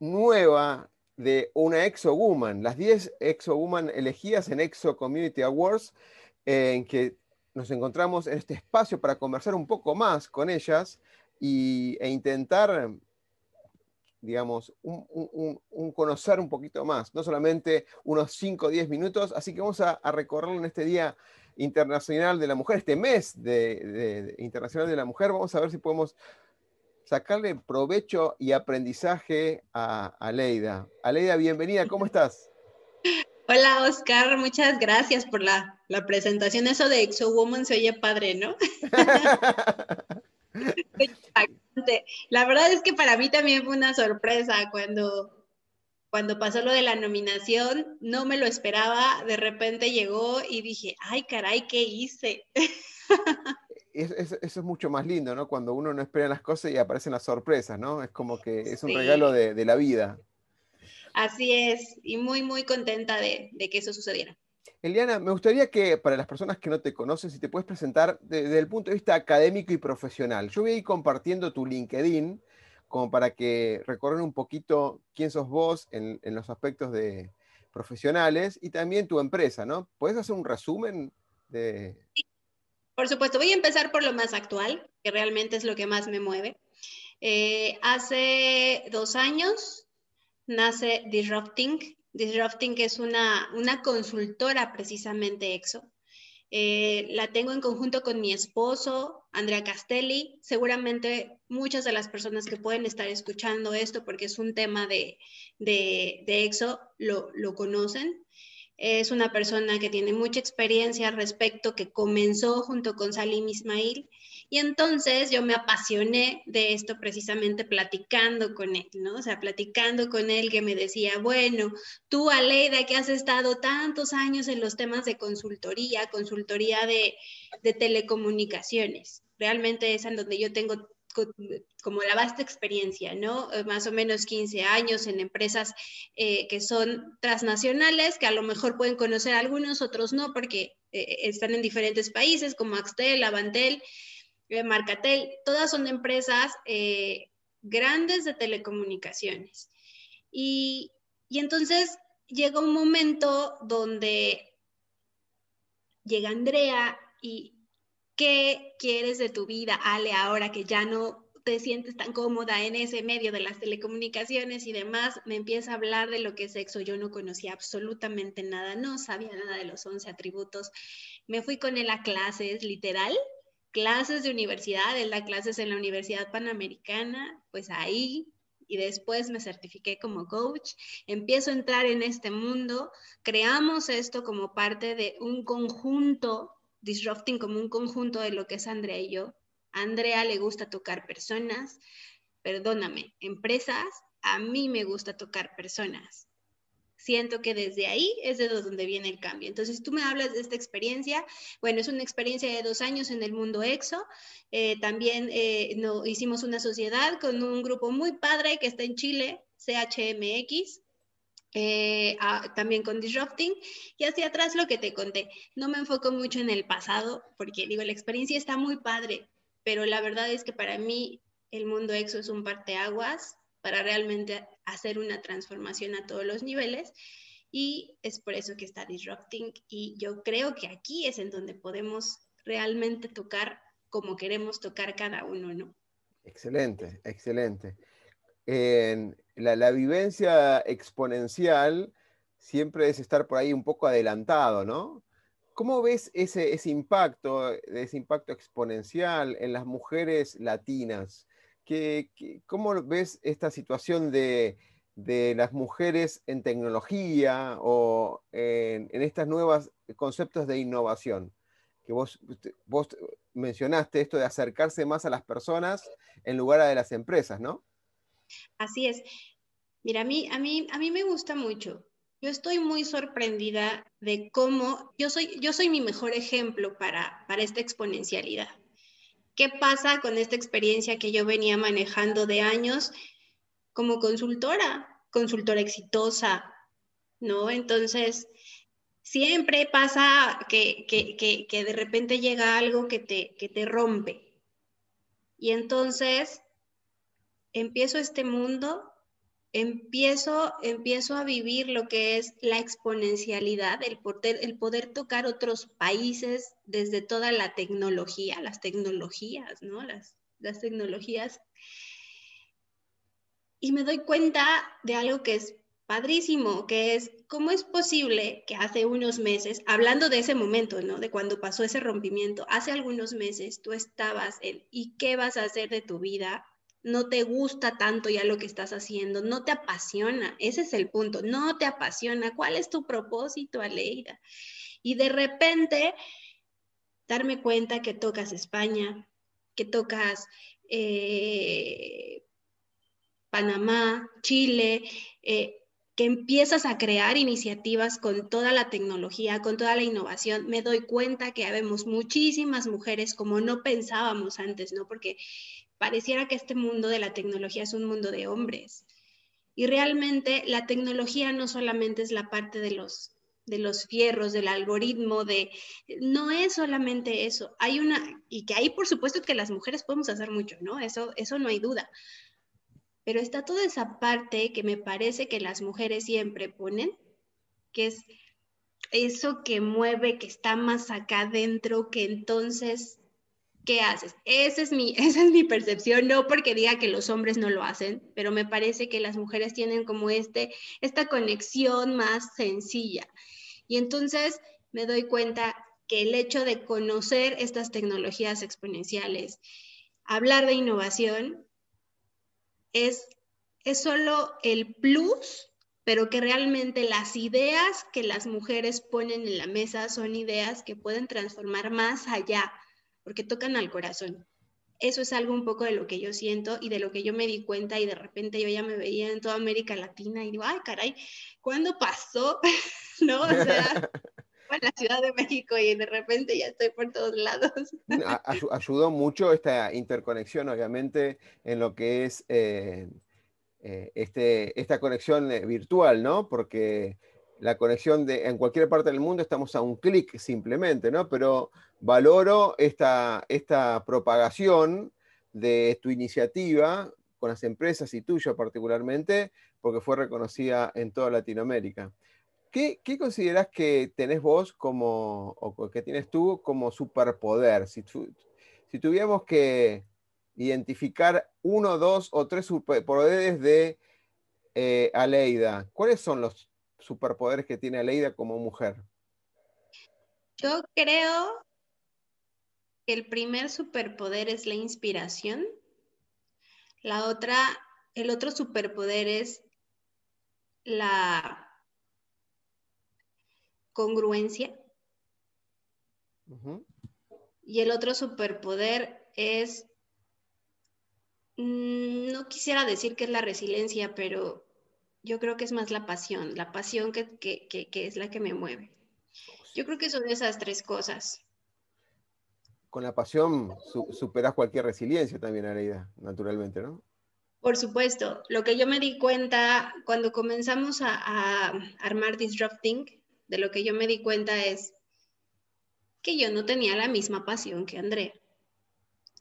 nueva de una Exo Woman, las 10 Exo Woman elegidas en Exo Community Awards, en que nos encontramos en este espacio para conversar un poco más con ellas y, e intentar, digamos, un, conocer un poquito más, no solamente unos 5 o 10 minutos, así que vamos a, a, recorrerlo en este Día Internacional de la Mujer, este mes de, Internacional de la Mujer, vamos a ver si podemos sacarle provecho y aprendizaje a Aleida. Aleida, bienvenida, ¿cómo estás? Hola Oscar, muchas gracias por la, presentación. Eso de Exo Woman se oye padre, ¿no? la verdad es que para mí también fue una sorpresa cuando, cuando pasó lo de la nominación, no me lo esperaba, de repente llegó y dije, ay caray, ¿qué hice? eso es mucho más lindo, ¿no? Cuando uno no espera las cosas y aparecen las sorpresas, ¿no? Es como que es un regalo de, la vida. Así es, y muy, muy contenta de, que eso sucediera. Eliana, me gustaría que para las personas que no te conocen, si te puedes presentar desde el punto de vista académico y profesional. Yo voy a ir compartiendo tu LinkedIn como para que recorran un poquito quién sos vos en, en los aspectos de profesionales y también tu empresa, ¿no? ¿Puedes hacer un resumen de, sí. Por supuesto, voy a empezar por lo más actual, que realmente es lo que más me mueve. Eh, hace dos años nace Disrupting. Disrupting es una, una consultora precisamente EXO. Eh, la tengo en conjunto con mi esposo, Andrea Castelli. Seguramente muchas de las personas que pueden estar escuchando esto, porque es un tema de, de, de EXO, lo, lo conocen. Es una persona que tiene mucha experiencia al respecto, que comenzó junto con Salim Ismail. Y entonces yo me apasioné de esto precisamente platicando con él, ¿no? O sea, platicando con él que me decía, bueno, tú, Aleida, que has estado tantos años en los temas de consultoría, consultoría de, de telecomunicaciones, realmente es en donde yo tengo como la vasta experiencia, ¿no? Eh, más o menos 15 años en empresas eh, que son transnacionales, que a lo mejor pueden conocer algunos, otros no, porque eh, están en diferentes países, como Axtel, Avantel, Marcatel, todas son empresas grandes de telecomunicaciones. Y, y entonces llega un momento donde llega Andrea y ¿Qué quieres de tu vida, Ale, ahora que ya no te sientes tan cómoda en ese medio de las telecomunicaciones y demás? Me empieza a hablar de lo que es sexo. Yo no conocía absolutamente nada, no sabía nada de los 11 atributos. Me fui con él a clases, literal, clases de universidad, él da clases en la Universidad Panamericana, pues ahí y después me certifiqué como coach, empiezo a entrar en este mundo, creamos esto como parte de un conjunto disrupting como un conjunto de lo que es Andrea y yo. A Andrea le gusta tocar personas, perdóname, empresas, a mí me gusta tocar personas. Siento que desde ahí es de donde viene el cambio. Entonces, tú me hablas de esta experiencia. Bueno, es una experiencia de dos años en el mundo EXO. Eh, también eh, hicimos una sociedad con un grupo muy padre que está en Chile, CHMX, eh, también con Disrupting. Y hacia atrás lo que te conté. No me enfoco mucho en el pasado porque digo, la experiencia está muy padre, pero la verdad es que para mí el mundo EXO es un parteaguas para realmente hacer una transformación a todos los niveles. Y es por eso que está Disrupting. Y yo creo que aquí es en donde podemos realmente tocar como queremos tocar cada uno, ¿no? Excelente, excelente. En la, vivencia exponencial siempre es estar por ahí un poco adelantado, ¿no? ¿Cómo ves ese, ese impacto, ese impacto exponencial en las mujeres latinas? ¿Qué, cómo ves esta situación de, las mujeres en tecnología o en, estos nuevos conceptos de innovación? Que vos, vos mencionaste esto de acercarse más a las personas en lugar de las empresas, ¿no? Así es. Mira, a mí, a mí, a mí me gusta mucho yo estoy muy sorprendida de cómo yo soy, yo soy mi mejor ejemplo para, para esta exponencialidad. ¿Qué pasa con esta experiencia que yo venía manejando de años como consultora, consultora exitosa, ¿no? Entonces, siempre pasa que, que, que, de repente llega algo que te, que te rompe. Y entonces empiezo este mundo empiezo, empiezo a vivir lo que es la exponencialidad, el poder, el poder tocar otros países desde toda la tecnología, las tecnologías, ¿no? Las, las tecnologías. Y me doy cuenta de algo que es padrísimo, que es cómo es posible que hace unos meses, hablando de ese momento, ¿no? De cuando pasó ese rompimiento, hace algunos meses tú estabas en ¿y qué vas a hacer de tu vida? No te gusta tanto ya lo que estás haciendo, no te apasiona, ese es el punto, no te apasiona, ¿cuál es tu propósito, Aleida? Y de repente darme cuenta que tocas España, que tocas eh, Panamá, Chile, eh, que empiezas a crear iniciativas con toda la tecnología, con toda la innovación, me doy cuenta que habemos muchísimas mujeres como no pensábamos antes, ¿no? Porque pareciera que este mundo de la tecnología es un mundo de hombres. Y realmente la tecnología no solamente es la parte de los de los fierros, del algoritmo, de no es solamente eso. Hay una y que ahí por supuesto que las mujeres podemos hacer mucho, ¿no? Eso eso no hay duda. Pero está toda esa parte que me parece que las mujeres siempre ponen, que es eso que mueve, que está más acá adentro, que entonces ¿qué haces? Esa es, mi, esa es mi percepción, no porque diga que los hombres no lo hacen, pero me parece que las mujeres tienen como este, esta conexión más sencilla. Y entonces me doy cuenta que el hecho de conocer estas tecnologías exponenciales, hablar de innovación, es, es solo el plus, pero que realmente las ideas que las mujeres ponen en la mesa son ideas que pueden transformar más allá porque tocan al corazón. Eso es algo un poco de lo que yo siento y de lo que yo me di cuenta y de repente yo ya me veía en toda América Latina y digo, ay, caray, ¿cuándo pasó? ¿No? O sea, en la Ciudad de México y de repente ya estoy por todos lados. ayudó mucho esta interconexión, obviamente, en lo que es eh, eh, este, esta conexión eh, virtual, ¿no? Porque la conexión de en cualquier parte del mundo estamos a un clic simplemente, ¿no? Pero valoro esta, esta propagación de tu iniciativa con las empresas y tuya particularmente, porque fue reconocida en toda Latinoamérica. ¿Qué, qué consideras que tenés vos como, o que tienes tú como superpoder? Si, si tuviéramos que identificar uno, dos o tres superpoderes de eh, Aleida, ¿cuáles son los superpoderes que tiene Aleida como mujer? Yo creo que el primer superpoder es la inspiración. La otra, el otro superpoder es la congruencia. Y el otro superpoder es, mm, no quisiera decir que es la resiliencia, pero yo creo que es más la pasión, la pasión que, es la que me mueve. Yo creo que son esas tres cosas. Con la pasión superas cualquier resiliencia también, Areida, naturalmente, ¿no? Por supuesto. Lo que yo me di cuenta cuando comenzamos a, a armar Disrupting, de lo que yo me di cuenta es que yo no tenía la misma pasión que André.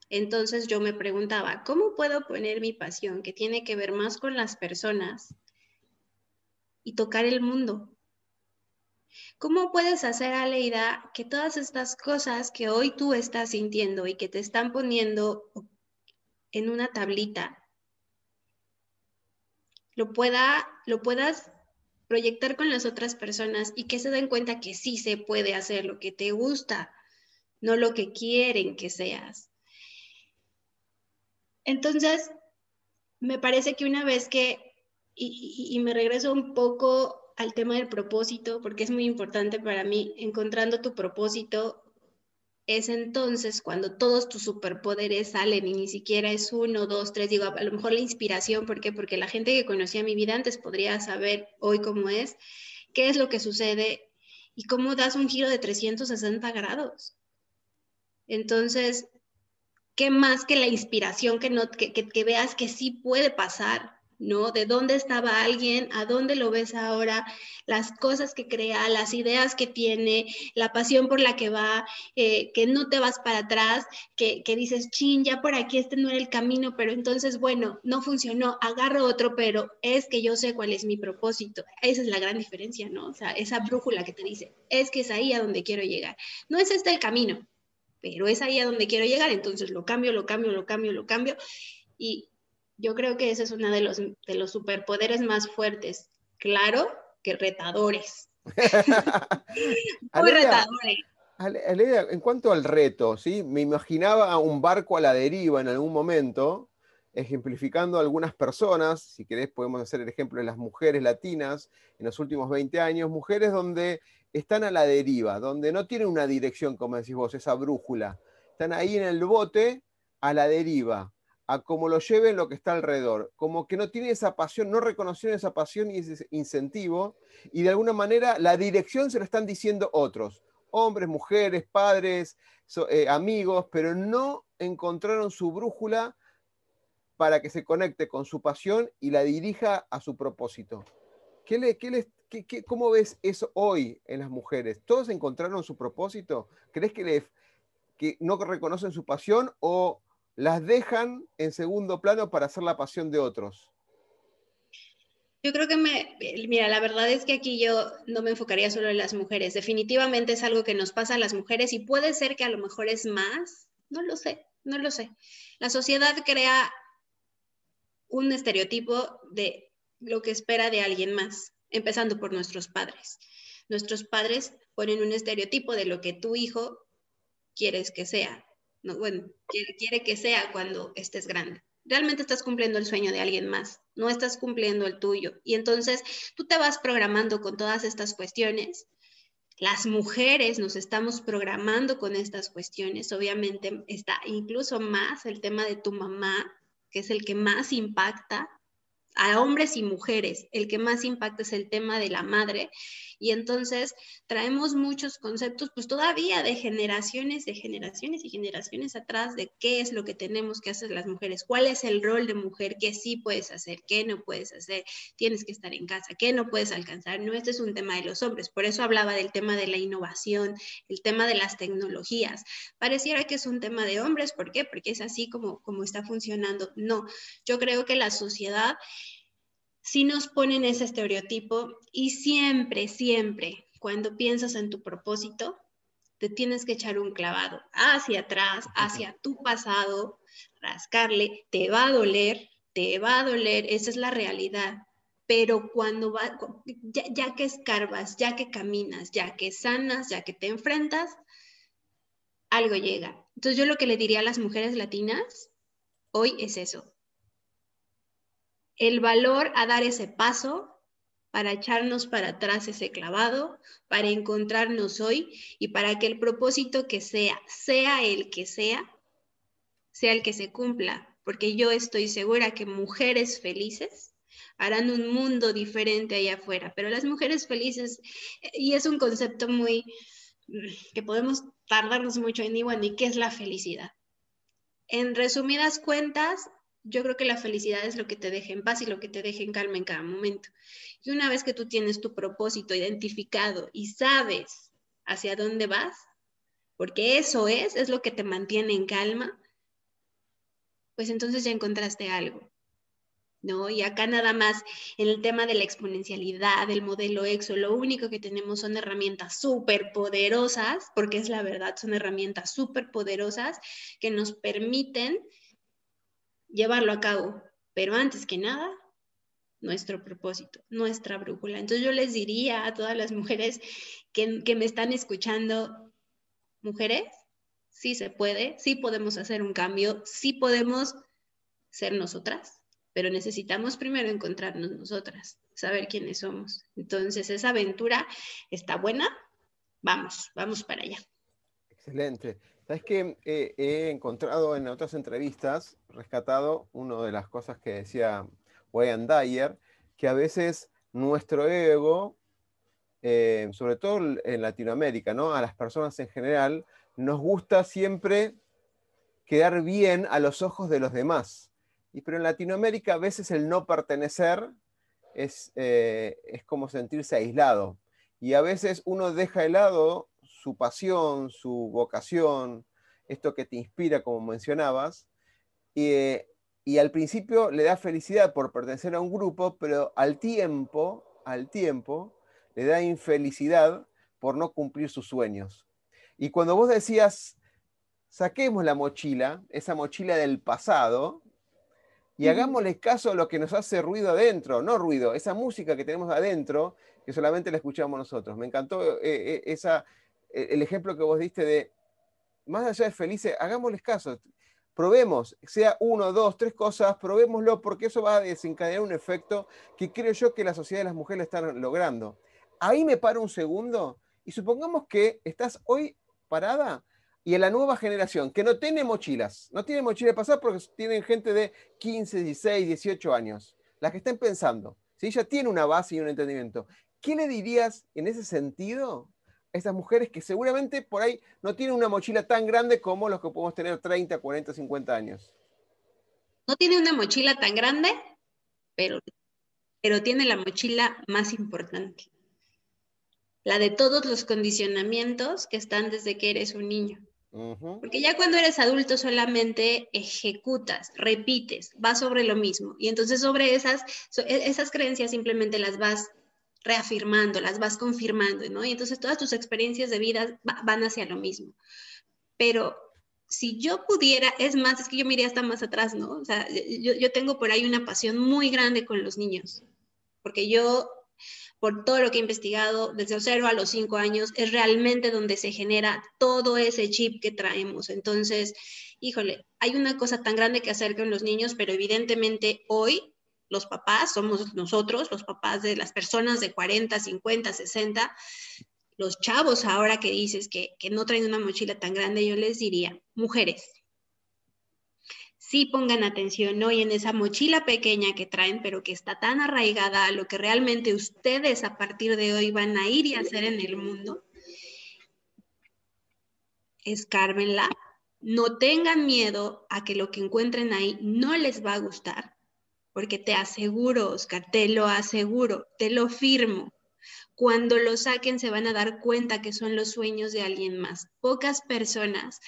Entonces yo me preguntaba, ¿cómo puedo poner mi pasión que tiene que ver más con las personas y tocar el mundo. ¿Cómo puedes hacer, Aleida, que todas estas cosas que hoy tú estás sintiendo y que te están poniendo en una tablita, lo, pueda, lo puedas proyectar con las otras personas y que se den cuenta que sí se puede hacer lo que te gusta, no lo que quieren que seas. Entonces, me parece que una vez que, y, me regreso un poco al tema del propósito, porque es muy importante para mí, encontrando tu propósito, es entonces cuando todos tus superpoderes salen y ni siquiera es uno, dos, tres, digo, a lo mejor la inspiración, ¿por qué? Porque la gente que conocía mi vida antes podría saber hoy cómo es, qué es lo que sucede y cómo das un giro de 360 grados. Entonces, ¿qué más que la inspiración que, no, que, que veas que sí puede pasar? ¿No? De dónde estaba alguien, a dónde lo ves ahora, las cosas que crea, las ideas que tiene, la pasión por la que va, eh, que no te vas para atrás, que, que, dices, chin, ya por aquí este no era el camino, pero entonces, bueno, no funcionó, agarro otro, pero es que yo sé cuál es mi propósito. Esa es la gran diferencia, ¿no? O sea, esa brújula que te dice, es que es ahí a donde quiero llegar. No es este el camino, pero es ahí a donde quiero llegar, entonces lo cambio, lo cambio, lo cambio, lo cambio. Y yo creo que ese es uno de los, de los superpoderes más fuertes. Claro que retadores. Muy retadores. en cuanto al reto, ¿sí? me imaginaba un barco a la deriva en algún momento, ejemplificando a algunas personas, si querés podemos hacer el ejemplo de las mujeres latinas en los últimos 20 años, mujeres donde están a la deriva, donde no tienen una dirección, como decís vos, esa brújula, están ahí en el bote a la deriva, a cómo lo lleve lo que está alrededor, como que no tiene esa pasión, no reconocieron esa pasión y ese incentivo, y de alguna manera la dirección se lo están diciendo otros, hombres, mujeres, padres, eh, amigos, pero no encontraron su brújula para que se conecte con su pasión y la dirija a su propósito. ¿Qué le, qué ¿Cómo ves eso hoy en las mujeres? ¿Todos encontraron su propósito? ¿Crees que, le, que no reconocen su pasión o las dejan en segundo plano para hacer la pasión de otros? Yo creo que me, mira, la verdad es que aquí yo no me enfocaría solo en las mujeres. Definitivamente es algo que nos pasa a las mujeres y puede ser que a lo mejor es más, no lo sé, no lo sé. La sociedad crea un estereotipo de lo que espera de alguien más, empezando por nuestros padres. Nuestros padres ponen un estereotipo de lo que tu hijo quieres que sea bueno, quiere, que sea cuando estés grande. Realmente estás cumpliendo el sueño de alguien más, no estás cumpliendo el tuyo. Y entonces tú te vas programando con todas estas cuestiones. Las mujeres nos estamos programando con estas cuestiones. Obviamente está incluso más el tema de tu mamá, que es el que más impacta a hombres y mujeres. El que más impacta es el tema de la madre. Y entonces traemos muchos conceptos, pues todavía de generaciones, de generaciones y generaciones atrás de qué es lo que tenemos que hacer las mujeres, cuál es el rol de mujer, qué sí puedes hacer, qué no puedes hacer, tienes que estar en casa, qué no puedes alcanzar. No, este es un tema de los hombres. Por eso hablaba del tema de la innovación, el tema de las tecnologías. Pareciera que es un tema de hombres, ¿por qué? Porque es así como, como está funcionando. No, yo creo que la sociedad si nos ponen ese estereotipo y siempre, siempre, cuando piensas en tu propósito, te tienes que echar un clavado hacia atrás, hacia tu pasado, rascarle, te va a doler, te va a doler, esa es la realidad. Pero cuando va, ya, ya que escarbas, ya que caminas, ya que sanas, ya que te enfrentas, algo llega. Entonces yo lo que le diría a las mujeres latinas hoy es eso, el valor a dar ese paso para echarnos para atrás ese clavado, para encontrarnos hoy y para que el propósito que sea, sea el que sea, sea el que se cumpla, porque yo estoy segura que mujeres felices harán un mundo diferente allá afuera, pero las mujeres felices, y es un concepto muy que podemos tardarnos mucho en igual, ¿y qué es la felicidad? En resumidas cuentas, yo creo que la felicidad es lo que te deja en paz y lo que te deja en calma en cada momento. Y una vez que tú tienes tu propósito identificado y sabes hacia dónde vas, porque eso es, es lo que te mantiene en calma, pues entonces ya encontraste algo. ¿No? Y acá nada más en el tema de la exponencialidad, del modelo EXO, lo único que tenemos son herramientas súper poderosas, porque es la verdad, son herramientas súper poderosas que nos permiten llevarlo a cabo. Pero antes que nada, nuestro propósito, nuestra brújula. Entonces yo les diría a todas las mujeres que, que me están escuchando, mujeres, sí se puede, sí podemos hacer un cambio, sí podemos ser nosotras, pero necesitamos primero encontrarnos nosotras, saber quiénes somos. Entonces, esa aventura está buena, vamos, vamos para allá. Excelente. Sabes que eh, he encontrado en otras entrevistas, rescatado una de las cosas que decía Wayne Dyer, que a veces nuestro ego, eh, sobre todo en Latinoamérica, ¿no? a las personas en general, nos gusta siempre quedar bien a los ojos de los demás. Y, pero en Latinoamérica a veces el no pertenecer es, eh, es como sentirse aislado. Y a veces uno deja de lado su pasión, su vocación, esto que te inspira, como mencionabas, y, y, al principio le da felicidad por pertenecer a un grupo, pero al tiempo, al tiempo, le da infelicidad por no cumplir sus sueños. Y cuando vos decías, saquemos la mochila, esa mochila del pasado, y hagámosle caso a lo que nos hace ruido adentro, no ruido, esa música que tenemos adentro, que solamente la escuchamos nosotros. Me encantó eh, eh, esa, eh, el ejemplo que vos diste de, más allá de felices, hagámosles caso, probemos, sea uno, dos, tres cosas, probémoslo, porque eso va a desencadenar un efecto que creo yo que la sociedad de las mujeres están logrando. Ahí me paro un segundo y supongamos que estás hoy parada y en la nueva generación, que no tiene mochilas, no tiene mochila de pasar porque tienen gente de 15, 16, 18 años, las que estén pensando, si ella tiene una base y un entendimiento, ¿qué le dirías en ese sentido esas mujeres que seguramente por ahí no tienen una mochila tan grande como los que podemos tener 30, 40, 50 años? No tiene una mochila tan grande, pero, pero tiene la mochila más importante, la de todos los condicionamientos que están desde que eres un niño. Porque ya cuando eres adulto solamente ejecutas, repites, vas sobre lo mismo. Y entonces sobre esas, e, esas creencias simplemente las vas reafirmando, las vas confirmando, ¿no? Y entonces todas tus experiencias de vida van hacia lo mismo. Pero si yo pudiera, es más, es que yo miré hasta más atrás, ¿no? O sea, yo, yo tengo por ahí una pasión muy grande con los niños, porque yo por todo lo que he investigado, desde 0 a los 5 años, es realmente donde se genera todo ese chip que traemos. Entonces, híjole, hay una cosa tan grande que hacer con los niños, pero evidentemente hoy los papás somos nosotros, los papás de las personas de 40, 50, 60, los chavos ahora que dices que, no traen una mochila tan grande, yo les diría, mujeres, sí pongan atención hoy en esa mochila pequeña que traen, pero que está tan arraigada a lo que realmente ustedes a partir de hoy van a ir y hacer en el mundo. Escárbenla. No tengan miedo a que lo que encuentren ahí no les va a gustar, porque te aseguro, Oscar, te lo aseguro, te lo firmo. Cuando lo saquen se van a dar cuenta que son los sueños de alguien más. Pocas personas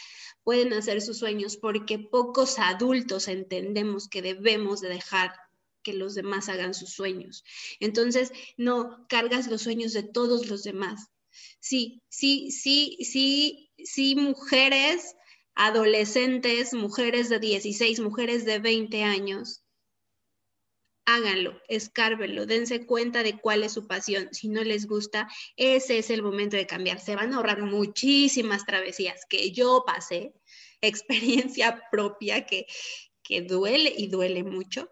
pueden hacer sus sueños porque pocos adultos entendemos que debemos de dejar que los demás hagan sus sueños. Entonces, no cargas los sueños de todos los demás. Sí, sí, sí, sí, sí, mujeres, adolescentes, mujeres de 16, mujeres de 20 años, háganlo, escárbenlo, dense cuenta de cuál es su pasión. Si no les gusta, ese es el momento de cambiar. Se van a ahorrar muchísimas travesías que yo pasé, experiencia propia que, que duele y duele mucho,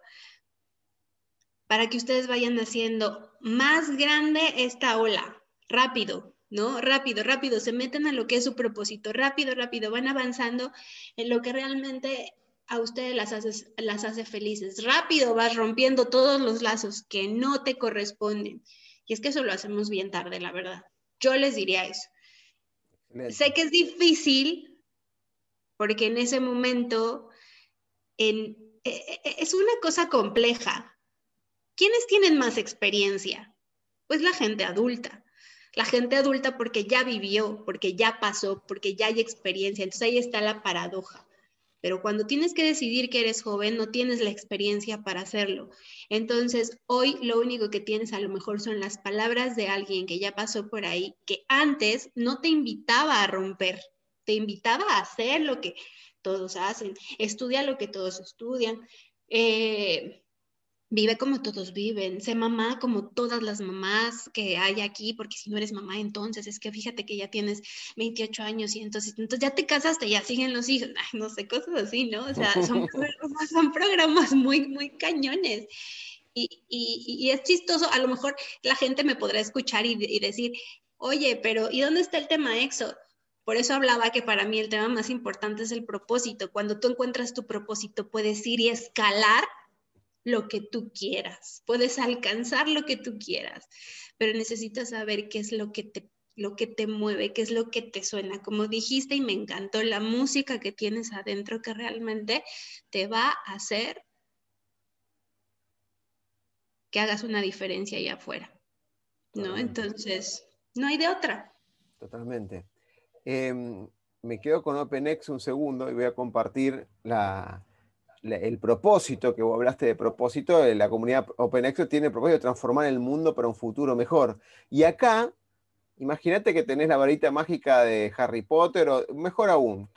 para que ustedes vayan haciendo más grande esta ola, rápido, ¿no? Rápido, rápido, se meten a lo que es su propósito, rápido, rápido, van avanzando en lo que realmente a ustedes las hace, las hace felices. Rápido vas rompiendo todos los lazos que no te corresponden. Y es que eso lo hacemos bien tarde, la verdad. Yo les diría eso. Sé que es difícil porque en ese momento en, e, e, e, es una cosa compleja. ¿Quiénes tienen más experiencia? Pues la gente adulta. La gente adulta porque ya vivió, porque ya pasó, porque ya hay experiencia. Entonces ahí está la paradoja pero cuando tienes que decidir que eres joven, no tienes la experiencia para hacerlo. Entonces, hoy lo único que tienes a lo mejor son las palabras de alguien que ya pasó por ahí, que antes no te invitaba a romper, te invitaba a hacer lo que todos hacen, estudia lo que todos estudian. Eh, vive como todos viven, sé mamá como todas las mamás que hay aquí, porque si no eres mamá entonces es que fíjate que ya tienes 28 años y entonces, entonces ya te casaste, ya siguen los hijos, no sé, cosas así, ¿no? O sea, son, programas, son programas muy, muy cañones. Y, y, es chistoso, a lo mejor la gente me podrá escuchar y, y decir, oye, pero ¿y dónde está el tema EXO? Por eso hablaba que para mí el tema más importante es el propósito. Cuando tú encuentras tu propósito, puedes ir y escalar lo que tú quieras, puedes alcanzar lo que tú quieras, pero necesitas saber qué es lo que te lo que te mueve, qué es lo que te suena. Como dijiste y me encantó la música que tienes adentro que realmente te va a hacer que hagas una diferencia allá afuera. ¿No? Entonces, no hay de otra. Totalmente. Em, me quedo con OpenX un segundo y voy a compartir la, el propósito, que vos hablaste de propósito, la comunidad OpenExo tiene el propósito de transformar el mundo para un futuro mejor. Y acá, imagínate que tenés la varita mágica de Harry Potter, o mejor aún,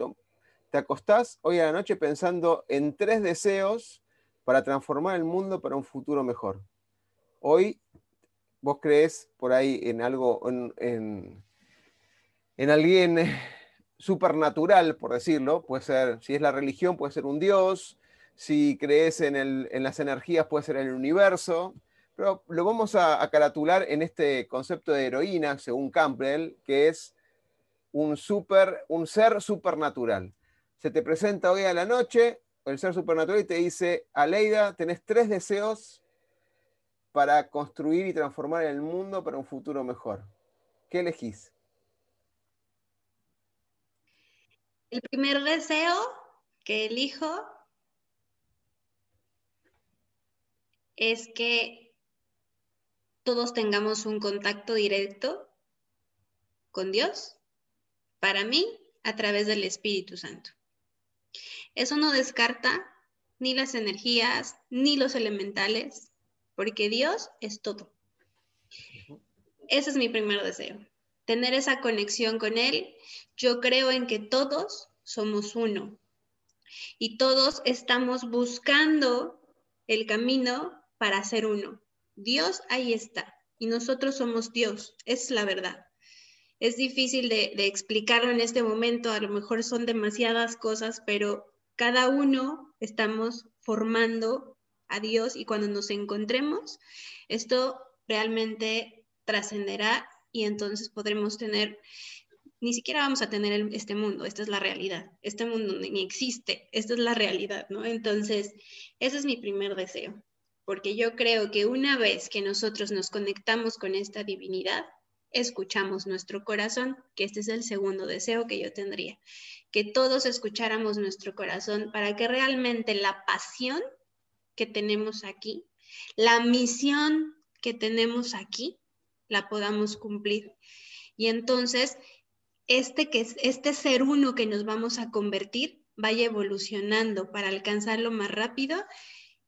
te acostás hoy a la noche pensando en tres deseos para transformar el mundo para un futuro mejor. Hoy vos crees por ahí en algo, en, en, en alguien supernatural, por decirlo, puede ser, si es la religión, puede ser un dios, si crees en, las energías puede ser el universo, pero lo vamos a, caratular en este concepto de heroína, según Campbell, que es un, super, un ser supernatural. Se te presenta hoy a la noche el ser supernatural y te dice, Aleida, tenés tres deseos para construir y transformar el mundo para un futuro mejor. ¿Qué elegís? El primer deseo que elijo es que todos tengamos un contacto directo con Dios, para mí, a través del Espíritu Santo. Eso no descarta ni las energías, ni los elementales, porque Dios es todo. Ese es mi primer deseo, tener esa conexión con Él. Yo creo en que todos somos uno y todos estamos buscando el camino para ser uno. Dios ahí está y nosotros somos Dios, es la verdad. Es difícil de, explicarlo en este momento, a lo mejor son demasiadas cosas, pero cada uno estamos formando a Dios y cuando nos encontremos, esto realmente trascenderá y entonces podremos tener, ni siquiera vamos a tener este mundo, esta es la realidad, este mundo ni existe, esta es la realidad, ¿no? Entonces, ese es mi primer deseo, porque yo creo que una vez que nosotros nos conectamos con esta divinidad, escuchamos nuestro corazón, que este es el segundo deseo que yo tendría, que todos escucháramos nuestro corazón para que realmente la pasión que tenemos aquí, la misión que tenemos aquí, la podamos cumplir. Y entonces, este, que, este ser uno que nos vamos a convertir vaya evolucionando para alcanzarlo más rápido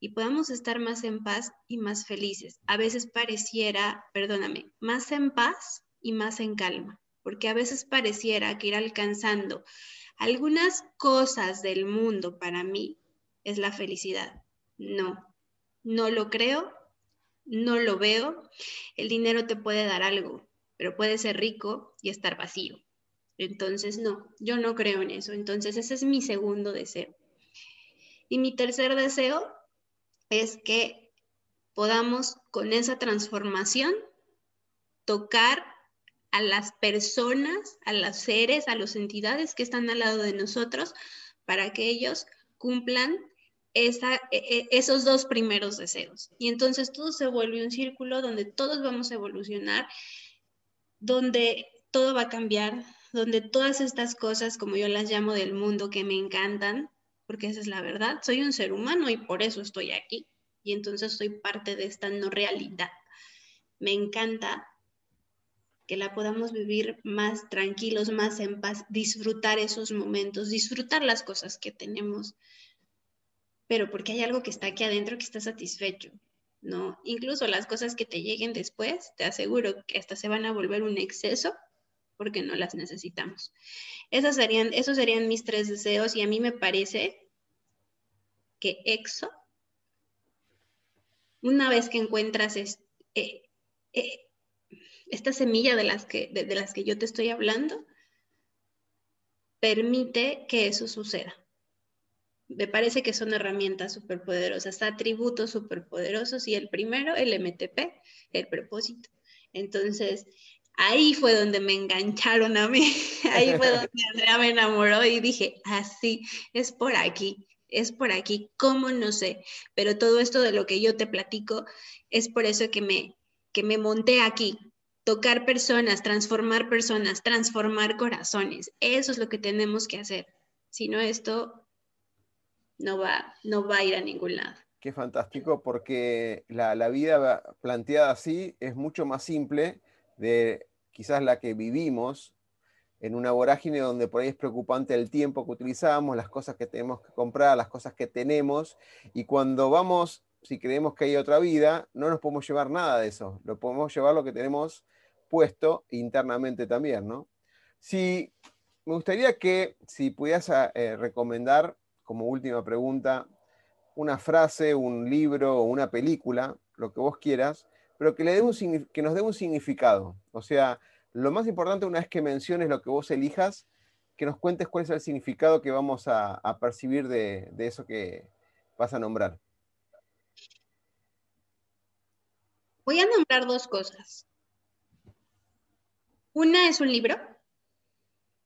y podamos estar más en paz y más felices. A veces pareciera, perdóname, más en paz y más en calma, porque a veces pareciera que ir alcanzando algunas cosas del mundo para mí es la felicidad. No, no lo creo, no lo veo. El dinero te puede dar algo, pero puede ser rico y estar vacío. Entonces, no, yo no creo en eso. Entonces, ese es mi segundo deseo. Y mi tercer deseo es que podamos con esa transformación tocar a las personas, a los seres, a las entidades que están al lado de nosotros para que ellos cumplan esa, e, e, esos dos primeros deseos. Y entonces todo se vuelve un círculo donde todos vamos a evolucionar, donde todo va a cambiar, donde todas estas cosas, como yo las llamo del mundo, que me encantan, porque esa es la verdad. Soy un ser humano y por eso estoy aquí. Y entonces soy parte de esta no realidad. Me encanta que la podamos vivir más tranquilos, más en paz, disfrutar esos momentos, disfrutar las cosas que tenemos, pero porque hay algo que está aquí adentro que está satisfecho, ¿no? Incluso las cosas que te lleguen después, te aseguro que hasta se van a volver un exceso porque no las necesitamos. Esas serían, esos serían mis tres deseos y a mí me parece que EXO una vez que encuentras eh, eh, esta semilla de las, que, de las que yo te estoy hablando, permite que eso suceda. Me parece que son herramientas superpoderosas, atributos superpoderosos y el primero, el MTP, el propósito. Entonces, ahí fue donde me engancharon a mí, ahí fue donde Andrea me enamoró y dije, así, es por aquí, es por aquí, ¿cómo no sé? Pero todo esto de lo que yo te platico es por eso que me, que me monté aquí, tocar personas, transformar personas, transformar corazones, eso es lo que tenemos que hacer, si no esto no va, no va a ir a ningún lado. Qué fantástico, porque la, la vida planteada así es mucho más simple de quizás la que vivimos en una vorágine donde por ahí es preocupante el tiempo que utilizamos, las cosas que tenemos que comprar, las cosas que tenemos, y cuando vamos, si creemos que hay otra vida, no nos podemos llevar nada de eso, lo podemos llevar lo que tenemos puesto internamente también, ¿no? Si, me gustaría que si pudieras eh, recomendar, como última pregunta, una frase, un libro o una película, lo que vos quieras, pero que, le dé un, que nos dé un significado. O sea, lo más importante una vez que menciones lo que vos elijas, que nos cuentes cuál es el significado que vamos a, percibir de, de, eso que vas a nombrar. Voy a nombrar dos cosas. Una es un libro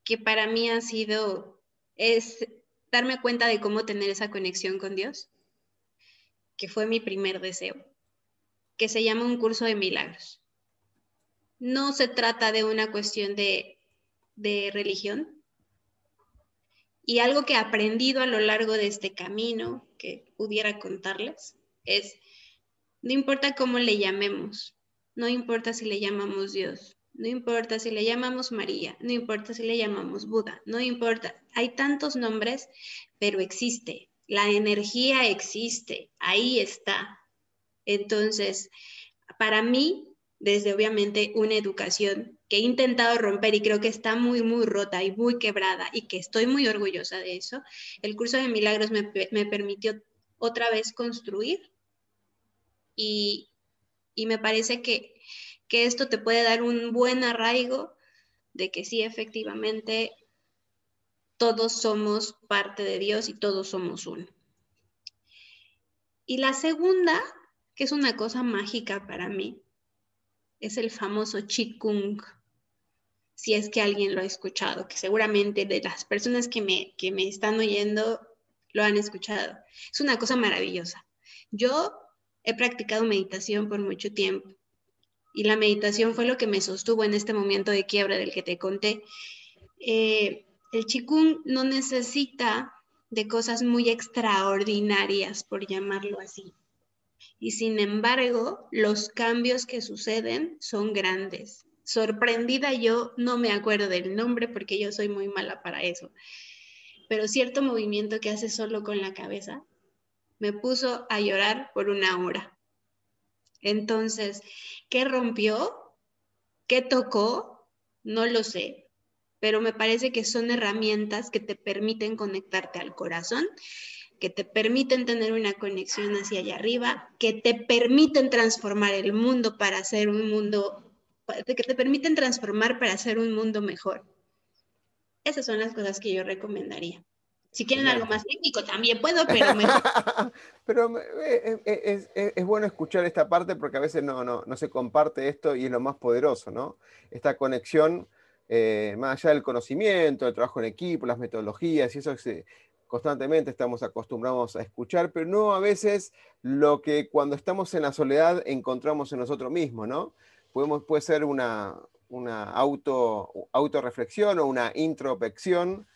que para mí ha sido, es darme cuenta de cómo tener esa conexión con Dios, que fue mi primer deseo que se llama un curso de milagros. No se trata de una cuestión de, de religión. Y algo que he aprendido a lo largo de este camino que pudiera contarles es, no importa cómo le llamemos, no importa si le llamamos Dios, no importa si le llamamos María, no importa si le llamamos Buda, no importa, hay tantos nombres, pero existe, la energía existe, ahí está, entonces, para mí, desde obviamente una educación que he intentado romper y creo que está muy, muy rota y muy quebrada y que estoy muy orgullosa de eso, el curso de milagros me, permitió otra vez construir y, me parece que, que esto te puede dar un buen arraigo de que sí, efectivamente, todos somos parte de Dios y todos somos uno. Y la segunda que es una cosa mágica para mí. Es el famoso Qigong, si es que alguien lo ha escuchado, que seguramente de las personas que me, que me están oyendo lo han escuchado. Es una cosa maravillosa. Yo he practicado meditación por mucho tiempo y la meditación fue lo que me sostuvo en este momento de quiebra del que te conté. Eh, el Qigong no necesita de cosas muy extraordinarias, por llamarlo así y sin embargo los cambios que suceden son grandes. Sorprendida yo, no me acuerdo del nombre porque yo soy muy mala para eso, pero cierto movimiento que hace solo con la cabeza me puso a llorar por una hora. Entonces, ¿qué rompió? ¿Qué tocó? No lo sé, pero me parece que son herramientas que te permiten conectarte al corazón que te permiten tener una conexión hacia allá arriba, que te permiten transformar el mundo para hacer un mundo, que te permiten transformar para hacer un mundo mejor. Esas son las cosas que yo recomendaría. Si quieren algo más técnico también puedo, pero mejor. pero eh, eh, es, es, bueno escuchar esta parte porque a veces no, no, no, se comparte esto y es lo más poderoso, ¿no? Esta conexión, eh, más allá del conocimiento, el trabajo en equipo, las metodologías y eso se, constantemente estamos acostumbrados a escuchar, pero no a veces lo que cuando estamos en la soledad encontramos en nosotros mismos, ¿no? Podemos, puede ser una, auto, autorreflexión o una introspección,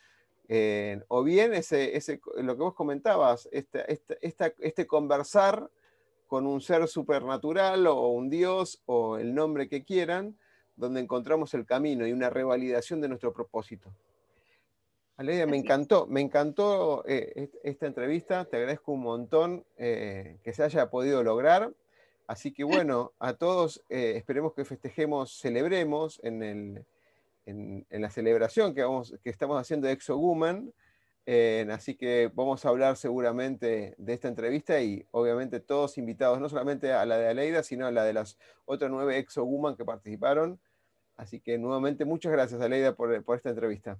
eh, o bien ese, ese, lo que vos comentabas, este conversar con un ser supernatural o un dios o el nombre que quieran, donde encontramos el camino y una revalidación de nuestro propósito. Aledia, me encantó, me encantó eh, esta entrevista, te agradezco un montón eh, que se haya podido lograr. Así que bueno, a todos eh, esperemos que festejemos, celebremos en, el, en, la celebración que, vamos, que estamos haciendo de Exoguman Eh, así que vamos a hablar seguramente de esta entrevista y obviamente todos invitados, no solamente a la de Aleida, sino a la de las otras nueve exo-woman que participaron. Así que nuevamente muchas gracias Aleida por, por esta entrevista.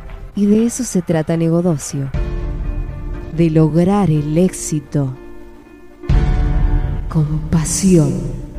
Y de eso se trata Negodocio. De lograr el éxito con pasión.